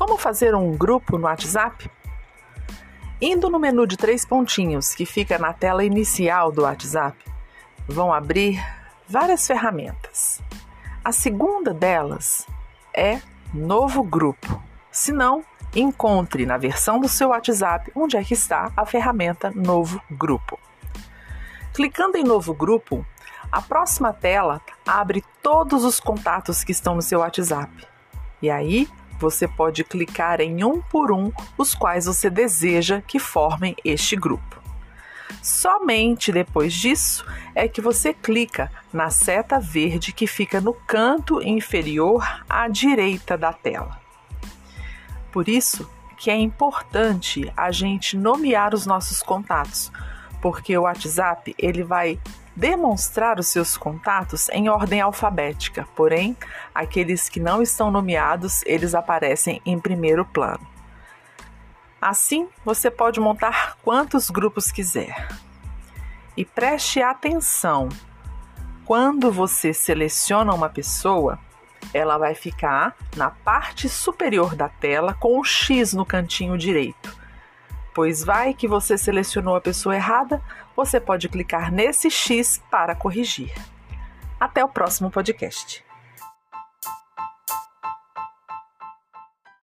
Como fazer um grupo no WhatsApp? Indo no menu de três pontinhos que fica na tela inicial do WhatsApp, vão abrir várias ferramentas. A segunda delas é Novo Grupo. Se não, encontre na versão do seu WhatsApp onde é que está a ferramenta Novo Grupo. Clicando em Novo Grupo, a próxima tela abre todos os contatos que estão no seu WhatsApp. E aí você pode clicar em um por um os quais você deseja que formem este grupo. Somente depois disso é que você clica na seta verde que fica no canto inferior à direita da tela. Por isso que é importante a gente nomear os nossos contatos, porque o WhatsApp ele vai demonstrar os seus contatos em ordem alfabética, porém, aqueles que não estão nomeados, eles aparecem em primeiro plano. Assim, você pode montar quantos grupos quiser. E preste atenção: quando você seleciona uma pessoa, ela vai ficar na parte superior da tela com o X no cantinho direito pois vai que você selecionou a pessoa errada, você pode clicar nesse X para corrigir. Até o próximo podcast.